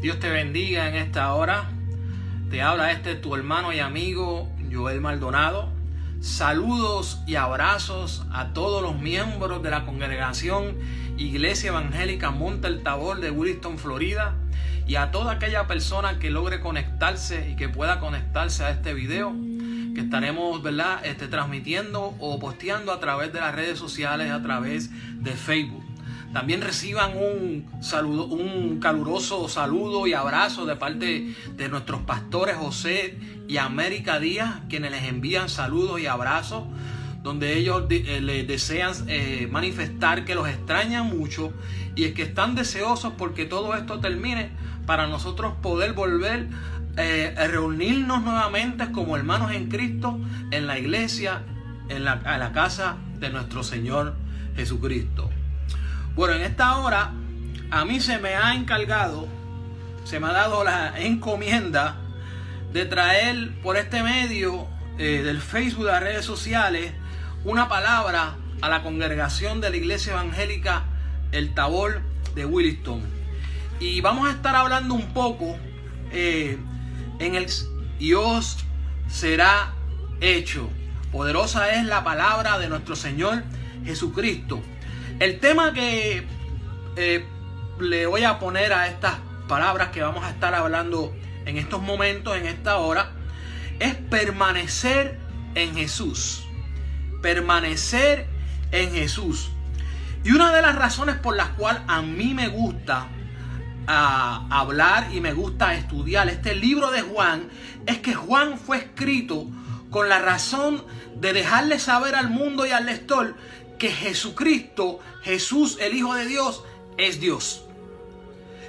Dios te bendiga en esta hora. Te habla este tu hermano y amigo Joel Maldonado. Saludos y abrazos a todos los miembros de la congregación Iglesia Evangélica Monte el Tabor de Williston, Florida. Y a toda aquella persona que logre conectarse y que pueda conectarse a este video que estaremos ¿verdad? Este, transmitiendo o posteando a través de las redes sociales, a través de Facebook. También reciban un saludo, un caluroso saludo y abrazo de parte de nuestros pastores José y América Díaz, quienes les envían saludos y abrazos, donde ellos eh, les desean eh, manifestar que los extrañan mucho y es que están deseosos porque todo esto termine para nosotros poder volver eh, a reunirnos nuevamente como hermanos en Cristo en la iglesia, en la, en la casa de nuestro Señor Jesucristo. Bueno, en esta hora a mí se me ha encargado, se me ha dado la encomienda de traer por este medio eh, del Facebook, de las redes sociales, una palabra a la congregación de la iglesia evangélica El Tabor de Williston. Y vamos a estar hablando un poco eh, en el Dios será hecho. Poderosa es la palabra de nuestro Señor Jesucristo. El tema que eh, le voy a poner a estas palabras que vamos a estar hablando en estos momentos, en esta hora, es permanecer en Jesús. Permanecer en Jesús. Y una de las razones por las cuales a mí me gusta ah, hablar y me gusta estudiar este libro de Juan es que Juan fue escrito con la razón de dejarle saber al mundo y al lector que Jesucristo, Jesús el Hijo de Dios, es Dios.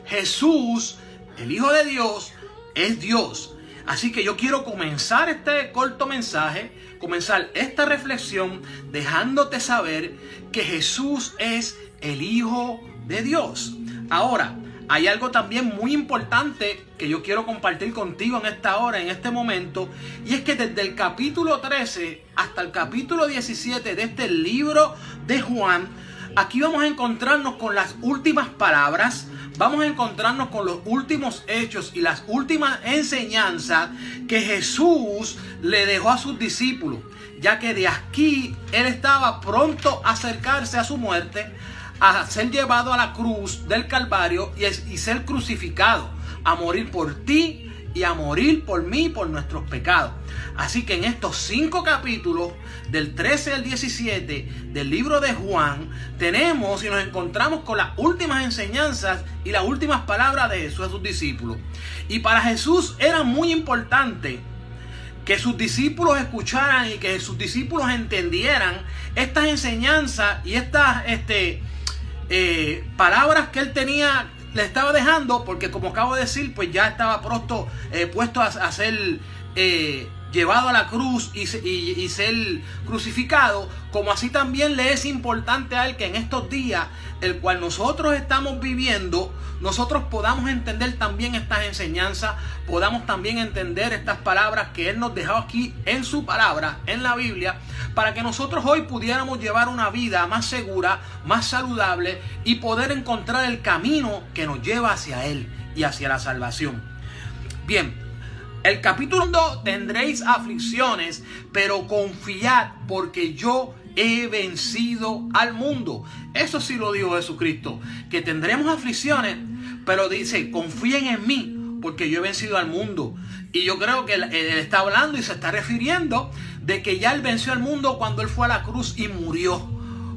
Jesús, el Hijo de Dios, es Dios. Así que yo quiero comenzar este corto mensaje, comenzar esta reflexión dejándote saber que Jesús es el Hijo de Dios. Ahora, hay algo también muy importante que yo quiero compartir contigo en esta hora, en este momento, y es que desde el capítulo 13 hasta el capítulo 17 de este libro de Juan, aquí vamos a encontrarnos con las últimas palabras, vamos a encontrarnos con los últimos hechos y las últimas enseñanzas que Jesús le dejó a sus discípulos, ya que de aquí él estaba pronto a acercarse a su muerte, a ser llevado a la cruz del Calvario y, y ser crucificado, a morir por ti y a morir por mí por nuestros pecados. Así que en estos cinco capítulos, del 13 al 17 del libro de Juan, tenemos y nos encontramos con las últimas enseñanzas y las últimas palabras de Jesús a sus discípulos. Y para Jesús era muy importante que sus discípulos escucharan y que sus discípulos entendieran estas enseñanzas y estas este, eh, palabras que él tenía, le estaba dejando, porque como acabo de decir, pues ya estaba pronto eh, puesto a, ser eh, llevado a la cruz y, y, ser crucificado, como así también le es importante a él que en estos días, el cual nosotros estamos viviendo, nosotros podamos entender también estas enseñanzas, podamos también entender estas palabras que Él nos dejó aquí en su palabra, en la Biblia, para que nosotros hoy pudiéramos llevar una vida más segura, más saludable y poder encontrar el camino que nos lleva hacia Él y hacia la salvación. Bien, el capítulo 2 tendréis aflicciones, pero confiad porque yo he vencido al mundo. Eso sí lo dijo Jesucristo, que tendremos aflicciones, pero dice, confíen en mí porque yo he vencido al mundo. Y yo creo que él, está hablando y se está refiriendo de que ya él venció al mundo cuando él fue a la cruz y murió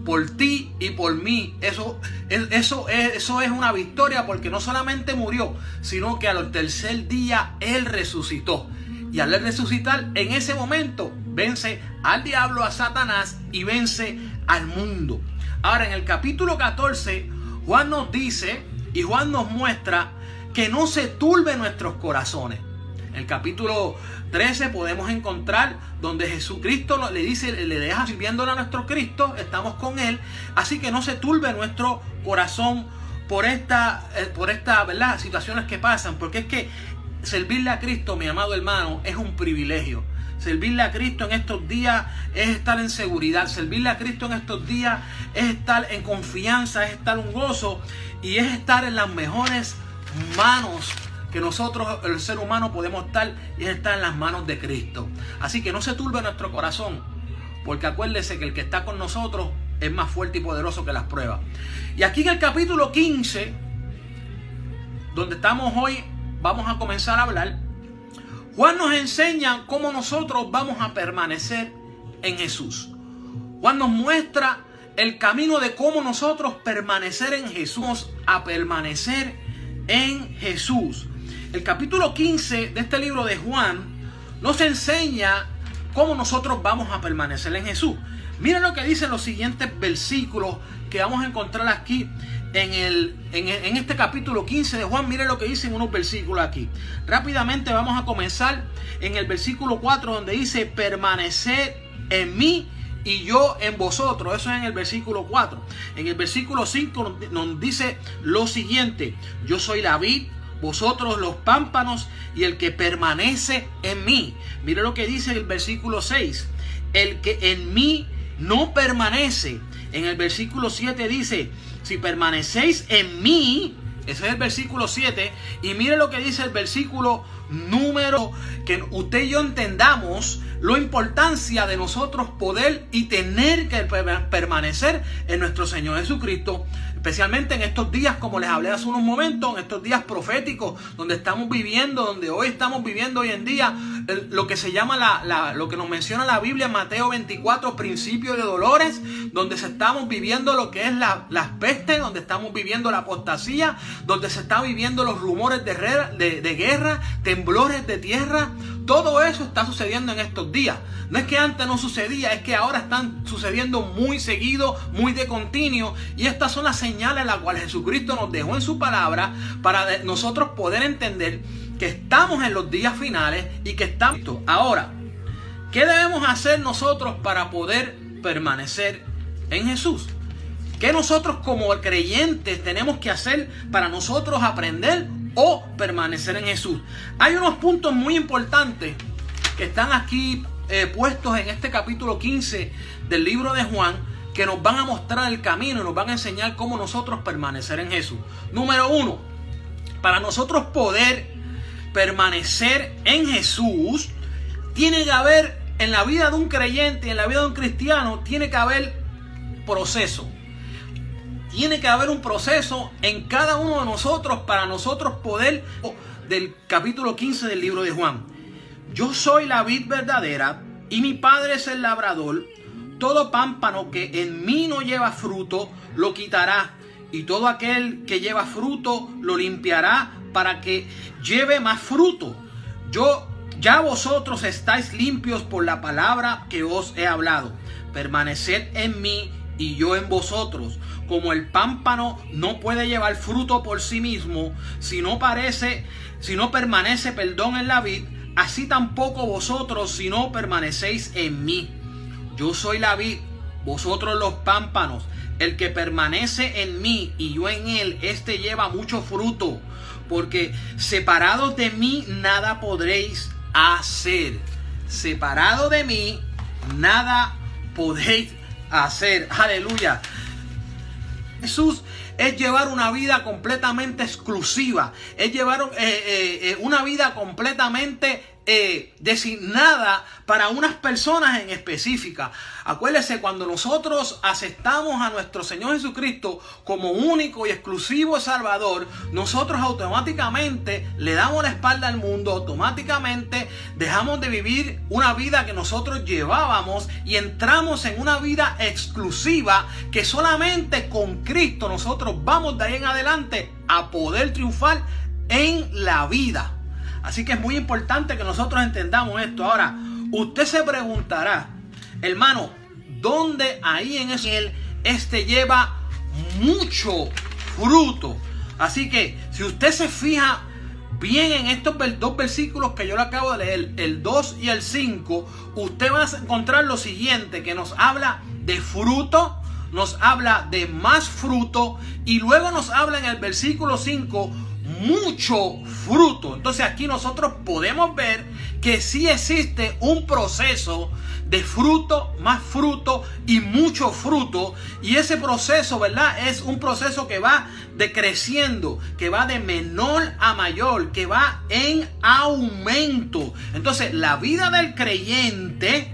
por ti y por mí. Eso, eso, es, eso es una victoria porque no solamente murió, sino que al tercer día Él resucitó. Y al resucitar, en ese momento, vence al diablo, a Satanás y vence al mundo. Ahora, en el capítulo 14, Juan nos dice y Juan nos muestra que no se turbe nuestros corazones. En el capítulo 13 podemos encontrar donde Jesucristo le dice, le deja sirviéndole a nuestro Cristo, estamos con Él, así que no se turbe nuestro corazón por esta, eh, por esta, situaciones que pasan, porque es que servirle a Cristo, mi amado hermano, es un privilegio. Servirle a Cristo en estos días es estar en seguridad. Servirle a Cristo en estos días es estar en confianza, es estar un gozo y es estar en las mejores manos que nosotros, el ser humano, podemos estar y es estar en las manos de Cristo. Así que no se turbe nuestro corazón, porque acuérdese que el que está con nosotros es más fuerte y poderoso que las pruebas. Y aquí en el capítulo 15, donde estamos hoy, vamos a comenzar a hablar. Juan nos enseña cómo nosotros vamos a permanecer en Jesús. Juan nos muestra el camino de cómo nosotros permanecer en Jesús, a permanecer en Jesús. El capítulo 15 de este libro de Juan nos enseña cómo nosotros vamos a permanecer en Jesús. Mira lo que dicen los siguientes versículos que vamos a encontrar aquí en, el, en, este capítulo 15 de Juan, mire lo que dicen unos versículos aquí. Rápidamente vamos a comenzar en el versículo 4 donde dice, permanecer en mí y yo en vosotros. Eso es en el versículo 4. En el versículo 5 nos dice lo siguiente, yo soy la vid, vosotros los pámpanos y el que permanece en mí. Mire lo que dice el versículo 6, el que en mí no permanece. En el versículo 7 dice, si permanecéis en mí, ese es el versículo 7, y mire lo que dice el versículo número, que usted y yo entendamos la importancia de nosotros poder y tener que permanecer en nuestro Señor Jesucristo, especialmente en estos días, como les hablé hace unos momentos, en estos días proféticos, donde estamos viviendo, donde hoy estamos viviendo hoy en día, lo que se llama la, lo que nos menciona la Biblia, Mateo 24, principio de dolores, donde se estamos viviendo lo que es la, las pestes, donde estamos viviendo la apostasía, donde se están viviendo los rumores de guerra, temblores de tierra, todo eso está sucediendo en estos días. No es que antes no sucedía, es que ahora están sucediendo muy seguido, muy de continuo. Y estas son las señales las cuales Jesucristo nos dejó en su palabra para nosotros poder entender que estamos en los días finales y que estamos... Ahora, ¿qué debemos hacer nosotros para poder permanecer en Jesús? ¿Qué nosotros como creyentes tenemos que hacer para nosotros aprender o permanecer en Jesús. Hay unos puntos muy importantes que están aquí eh, puestos en este capítulo 15 del libro de Juan que nos van a mostrar el camino y nos van a enseñar cómo nosotros permanecer en Jesús. Número uno, para nosotros poder permanecer en Jesús, tiene que haber en la vida de un creyente, en la vida de un cristiano, tiene que haber proceso. Tiene que haber un proceso en cada uno de nosotros para nosotros poder del capítulo 15 del libro de Juan. Yo soy la vid verdadera y mi padre es el labrador. Todo pámpano que en mí no lleva fruto lo quitará y todo aquel que lleva fruto lo limpiará para que lleve más fruto. Yo ya vosotros estáis limpios por la palabra que os he hablado. Permaneced en mí y yo en vosotros. Como el pámpano no puede llevar fruto por sí mismo, si no parece, si no permanece, perdón, en la vid, así tampoco vosotros si no permanecéis en mí. Yo soy la vid, vosotros los pámpanos. El que permanece en mí y yo en él, este lleva mucho fruto, porque separados de mí nada podréis hacer. Separado de mí nada podéis hacer. Aleluya. Jesús es llevar una vida completamente exclusiva, es llevar eh, eh, eh, una vida completamente eh, designada para unas personas en específica. Acuérdese, cuando nosotros aceptamos a nuestro Señor Jesucristo como único y exclusivo Salvador, nosotros automáticamente le damos la espalda al mundo, automáticamente dejamos de vivir una vida que nosotros llevábamos y entramos en una vida exclusiva que solamente con Cristo nosotros vamos de ahí en adelante a poder triunfar en la vida. Así que es muy importante que nosotros entendamos esto. Ahora, usted se preguntará, hermano, ¿dónde ahí en ese este lleva mucho fruto? Así que si usted se fija bien en estos dos versículos que yo le acabo de leer, el 2 y el 5, usted va a encontrar lo siguiente, que nos habla de fruto, nos habla de más fruto y luego nos habla en el versículo 5 mucho fruto. Entonces aquí nosotros podemos ver que sí existe un proceso de fruto, más fruto y mucho fruto. Y ese proceso, ¿verdad? Es un proceso que va decreciendo, que va de menor a mayor, que va en aumento. Entonces la vida del creyente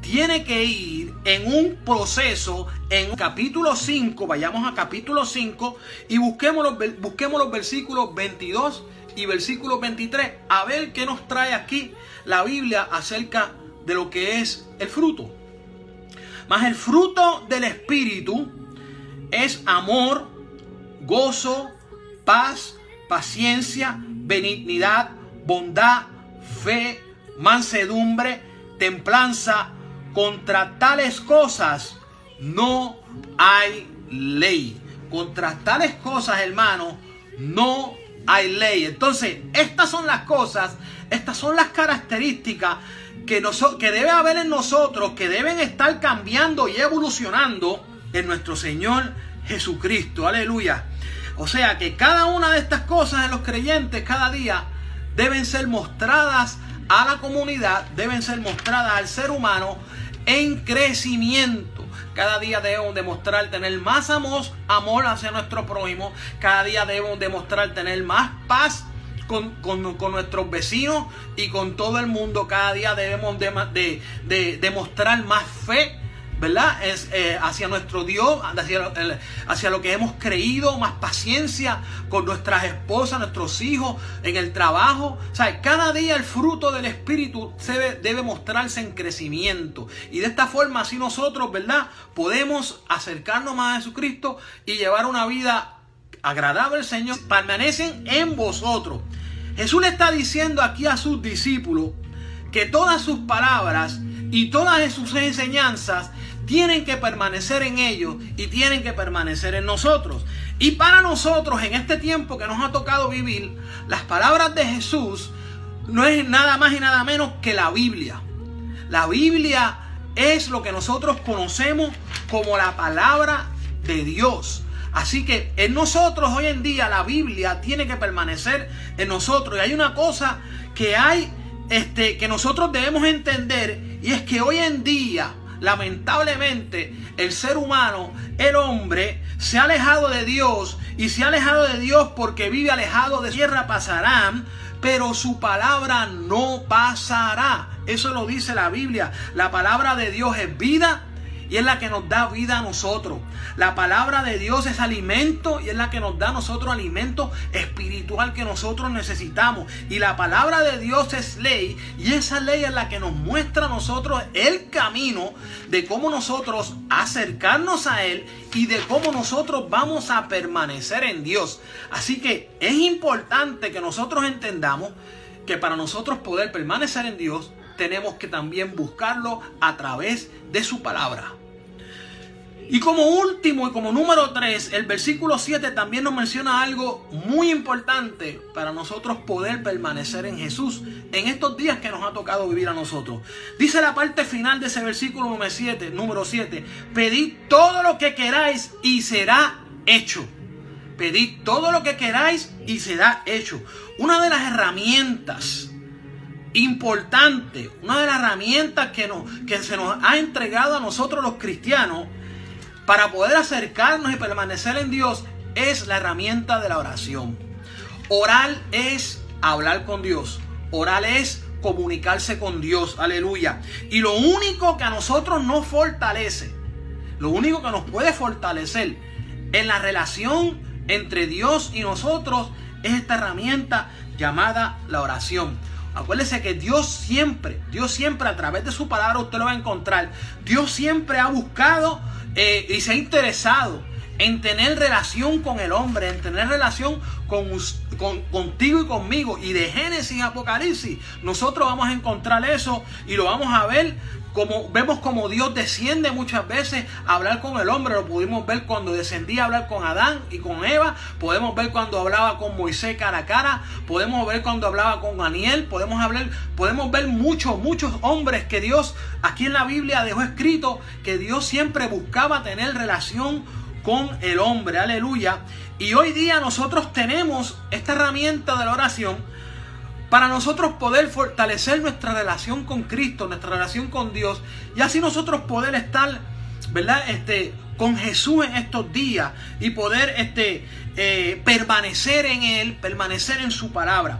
tiene que ir en un proceso, en capítulo 5, vayamos a capítulo 5 y busquemos los, busquemos los versículos 22 y versículo 23, a ver qué nos trae aquí la Biblia acerca de lo que es el fruto. Mas el fruto del Espíritu es amor, gozo, paz, paciencia, benignidad, bondad, fe, mansedumbre, templanza, contra tales cosas no hay ley. Contra tales cosas, hermano, no hay ley. Entonces, estas son las cosas, estas son las características que, que debe haber en nosotros, que deben estar cambiando y evolucionando en nuestro Señor Jesucristo. Aleluya. O sea que cada una de estas cosas en los creyentes cada día deben ser mostradas a la comunidad, deben ser mostradas al ser humano en crecimiento. Cada día debemos demostrar tener más amor, amor hacia nuestro prójimo. Cada día debemos demostrar tener más paz con, nuestros vecinos y con todo el mundo. Cada día debemos de, de demostrar más fe ¿verdad? Es eh, hacia nuestro Dios, hacia, lo que hemos creído, más paciencia con nuestras esposas, nuestros hijos, en el trabajo. O sea, cada día el fruto del Espíritu debe, debe mostrarse en crecimiento. Y de esta forma, así nosotros, ¿verdad? Podemos acercarnos más a Jesucristo y llevar una vida agradable al Señor. Permanecen en vosotros. Jesús le está diciendo aquí a sus discípulos que todas sus palabras y todas sus enseñanzas tienen que permanecer en ellos y tienen que permanecer en nosotros. Y para nosotros, en este tiempo que nos ha tocado vivir, las palabras de Jesús no es nada más y nada menos que la Biblia. La Biblia es lo que nosotros conocemos como la palabra de Dios. Así que en nosotros hoy en día la Biblia tiene que permanecer en nosotros. Y hay una cosa que hay este, que nosotros debemos entender y es que hoy en día lamentablemente el ser humano, el hombre, se ha alejado de Dios y se ha alejado de Dios porque vive alejado de tierra pasarán, pero su palabra no pasará. Eso lo dice la Biblia. La palabra de Dios es vida y es la que nos da vida a nosotros. La palabra de Dios es alimento y es la que nos da a nosotros alimento espiritual que nosotros necesitamos. Y la palabra de Dios es ley y esa ley es la que nos muestra a nosotros el camino de cómo nosotros acercarnos a Él y de cómo nosotros vamos a permanecer en Dios. Así que es importante que nosotros entendamos que para nosotros poder permanecer en Dios, tenemos que también buscarlo a través de su palabra. Y como último y como número 3, el versículo 7 también nos menciona algo muy importante para nosotros poder permanecer en Jesús en estos días que nos ha tocado vivir a nosotros. Dice la parte final de ese versículo número 7, número 7, pedid todo lo que queráis y será hecho. Pedid todo lo que queráis y será hecho. Una de las herramientas importantes, una de las herramientas que, nos, que se nos ha entregado a nosotros los cristianos, para poder acercarnos y permanecer en Dios es la herramienta de la oración. Orar es hablar con Dios. Orar es comunicarse con Dios. Aleluya. Y lo único que a nosotros nos fortalece, lo único que nos puede fortalecer en la relación entre Dios y nosotros es esta herramienta llamada la oración. Acuérdese que Dios siempre, Dios siempre a través de su palabra usted lo va a encontrar. Dios siempre ha buscado eh, y se ha interesado en tener relación con el hombre, en tener relación con, contigo y conmigo. Y de Génesis a Apocalipsis, nosotros vamos a encontrar eso y lo vamos a ver como vemos como Dios desciende muchas veces a hablar con el hombre, lo pudimos ver cuando descendía a hablar con Adán y con Eva, podemos ver cuando hablaba con Moisés cara a cara, podemos ver cuando hablaba con Daniel, podemos hablar, podemos ver muchos, muchos hombres que Dios aquí en la Biblia dejó escrito que Dios siempre buscaba tener relación con el hombre, aleluya. Y hoy día nosotros tenemos esta herramienta de la oración para nosotros poder fortalecer nuestra relación con Cristo, nuestra relación con Dios, y así nosotros poder estar, ¿verdad? Este, con Jesús en estos días y poder este, eh, permanecer en Él, permanecer en su palabra.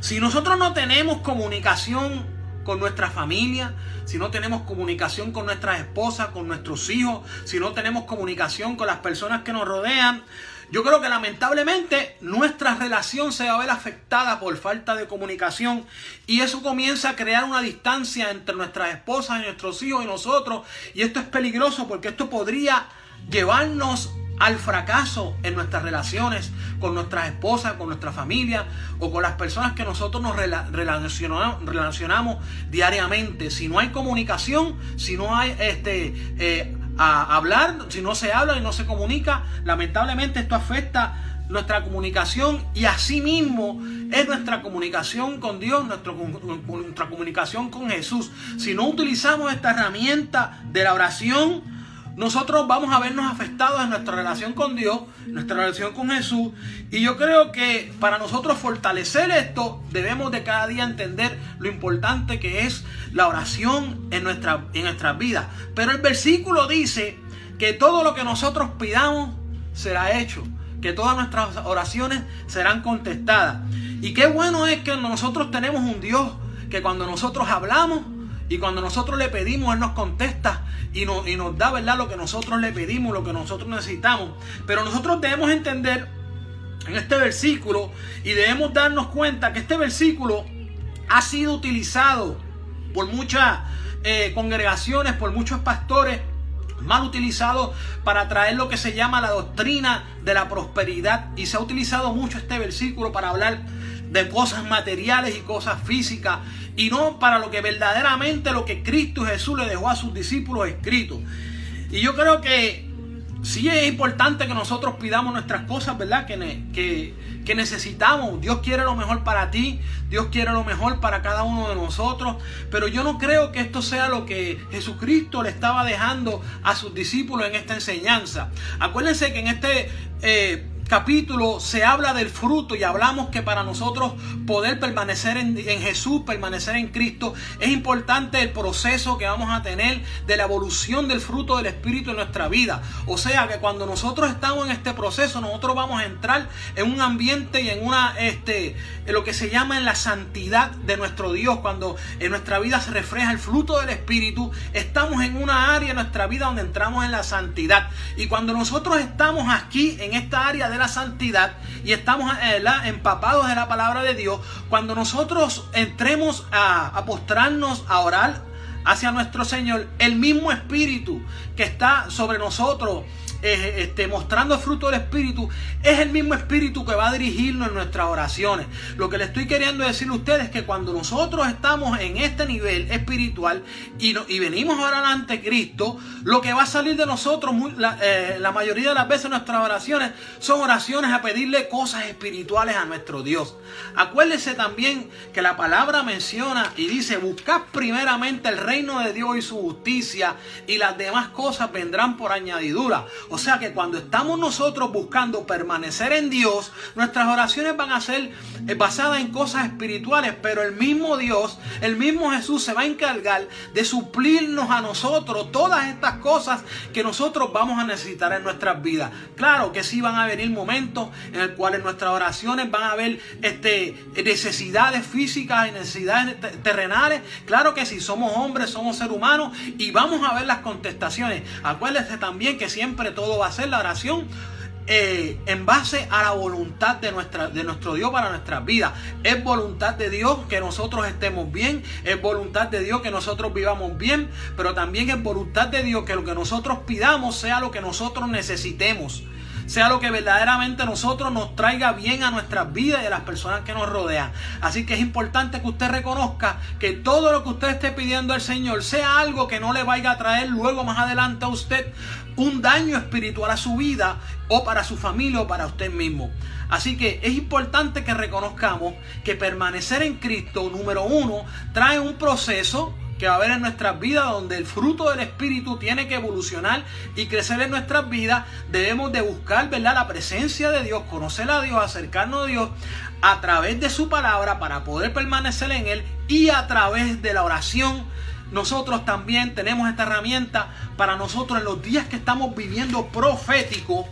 Si nosotros no tenemos comunicación con nuestra familia, si no tenemos comunicación con nuestras esposas, con nuestros hijos, si no tenemos comunicación con las personas que nos rodean, yo creo que lamentablemente nuestra relación se va a ver afectada por falta de comunicación y eso comienza a crear una distancia entre nuestras esposas y nuestros hijos y nosotros y esto es peligroso porque esto podría llevarnos al fracaso en nuestras relaciones con nuestras esposas, con nuestra familia o con las personas que nosotros nos relacionamos, relacionamos diariamente. Si no hay comunicación, si no hay este, eh, hablar, si no se habla y no se comunica, lamentablemente esto afecta nuestra comunicación y asimismo es nuestra comunicación con Dios, nuestra comunicación con Jesús. Si no utilizamos esta herramienta de la oración, nosotros vamos a vernos afectados en nuestra relación con Dios, nuestra relación con Jesús. Y yo creo que para nosotros fortalecer esto, debemos de cada día entender lo importante que es la oración en, nuestra, en nuestras vidas. Pero el versículo dice que todo lo que nosotros pidamos será hecho, que todas nuestras oraciones serán contestadas. Y qué bueno es que nosotros tenemos un Dios que cuando nosotros hablamos, y cuando nosotros le pedimos, Él nos contesta y, y nos da, ¿verdad? Lo que nosotros le pedimos, lo que nosotros necesitamos. Pero nosotros debemos entender en este versículo y debemos darnos cuenta que este versículo ha sido utilizado por muchas eh, congregaciones, por muchos pastores mal utilizado para traer lo que se llama la doctrina de la prosperidad y se ha utilizado mucho este versículo para hablar de cosas materiales y cosas físicas y no para lo que verdaderamente lo que Cristo Jesús le dejó a sus discípulos escrito. Y yo creo que sí es importante que nosotros pidamos nuestras cosas, ¿verdad? Que, que, que, necesitamos. Dios quiere lo mejor para ti, Dios quiere lo mejor para cada uno de nosotros, pero yo no creo que esto sea lo que Jesucristo le estaba dejando a sus discípulos en esta enseñanza. Acuérdense que en este... Eh, capítulo se habla del fruto y hablamos que para nosotros poder permanecer en, Jesús, permanecer en Cristo, es importante el proceso que vamos a tener de la evolución del fruto del Espíritu en nuestra vida. O sea que cuando nosotros estamos en este proceso, nosotros vamos a entrar en un ambiente y en una, este, en lo que se llama en la santidad de nuestro Dios. Cuando en nuestra vida se refleja el fruto del Espíritu, estamos en una área de nuestra vida donde entramos en la santidad. Y cuando nosotros estamos aquí en esta área de santidad y estamos eh, empapados de la palabra de Dios, cuando nosotros entremos a, a postrarnos, a orar hacia nuestro Señor, el mismo Espíritu que está sobre nosotros, eh, mostrando el fruto del Espíritu, es el mismo Espíritu que va a dirigirnos en nuestras oraciones. Lo que le estoy queriendo decir a ustedes es que cuando nosotros estamos en este nivel espiritual y, y venimos ahora ante Cristo, lo que va a salir de nosotros, la, eh, mayoría de las veces nuestras oraciones son oraciones a pedirle cosas espirituales a nuestro Dios. Acuérdese también que la palabra menciona y dice, buscad primeramente el reino de Dios y su justicia y las demás cosas vendrán por añadidura. O sea que cuando estamos nosotros buscando permanecer en Dios, nuestras oraciones van a ser eh, basadas en cosas espirituales, pero el mismo Dios, el mismo Jesús se va a encargar de suplirnos a nosotros todas estas cosas que nosotros vamos a necesitar en nuestras vidas. Claro que sí van a venir momentos en los cuales nuestras oraciones van a haber este, necesidades físicas y necesidades terrenales. Claro que sí, somos hombres, somos seres humanos y vamos a ver las contestaciones. Acuérdense también que siempre todo va a ser la oración eh, en base a la voluntad de, nuestra, de nuestro Dios para nuestras vidas. Es voluntad de Dios que nosotros estemos bien, es voluntad de Dios que nosotros vivamos bien, pero también es voluntad de Dios que lo que nosotros pidamos sea lo que nosotros necesitemos sea lo que verdaderamente nosotros nos traiga bien a nuestras vidas y a las personas que nos rodean. Así que es importante que usted reconozca que todo lo que usted esté pidiendo al Señor sea algo que no le vaya a traer luego más adelante a usted un daño espiritual a su vida o para su familia o para usted mismo. Así que es importante que reconozcamos que permanecer en Cristo, número uno, trae un proceso que va a haber en nuestras vidas, donde el fruto del Espíritu tiene que evolucionar y crecer en nuestras vidas, debemos de buscar, ¿verdad? La presencia de Dios, conocer a Dios, acercarnos a Dios a través de su palabra para poder permanecer en Él y a través de la oración. Nosotros también tenemos esta herramienta para nosotros en los días que estamos viviendo profético,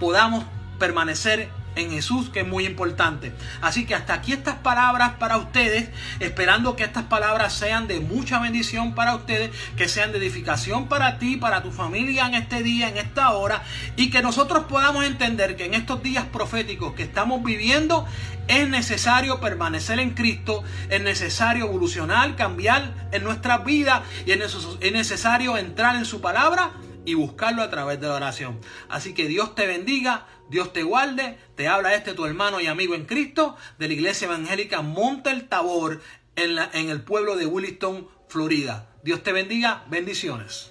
podamos permanecer en Jesús, que es muy importante. Así que hasta aquí estas palabras para ustedes, esperando que estas palabras sean de mucha bendición para ustedes, que sean de edificación para ti, para tu familia en este día, en esta hora, y que nosotros podamos entender que en estos días proféticos que estamos viviendo, es necesario permanecer en Cristo, es necesario evolucionar, cambiar en nuestra vida y es necesario entrar en su palabra y buscarlo a través de la oración. Así que Dios te bendiga, Dios te guarde. Te habla este tu hermano y amigo en Cristo de la Iglesia Evangélica Monte el Tabor en, la, en el pueblo de Williston, Florida. Dios te bendiga, bendiciones.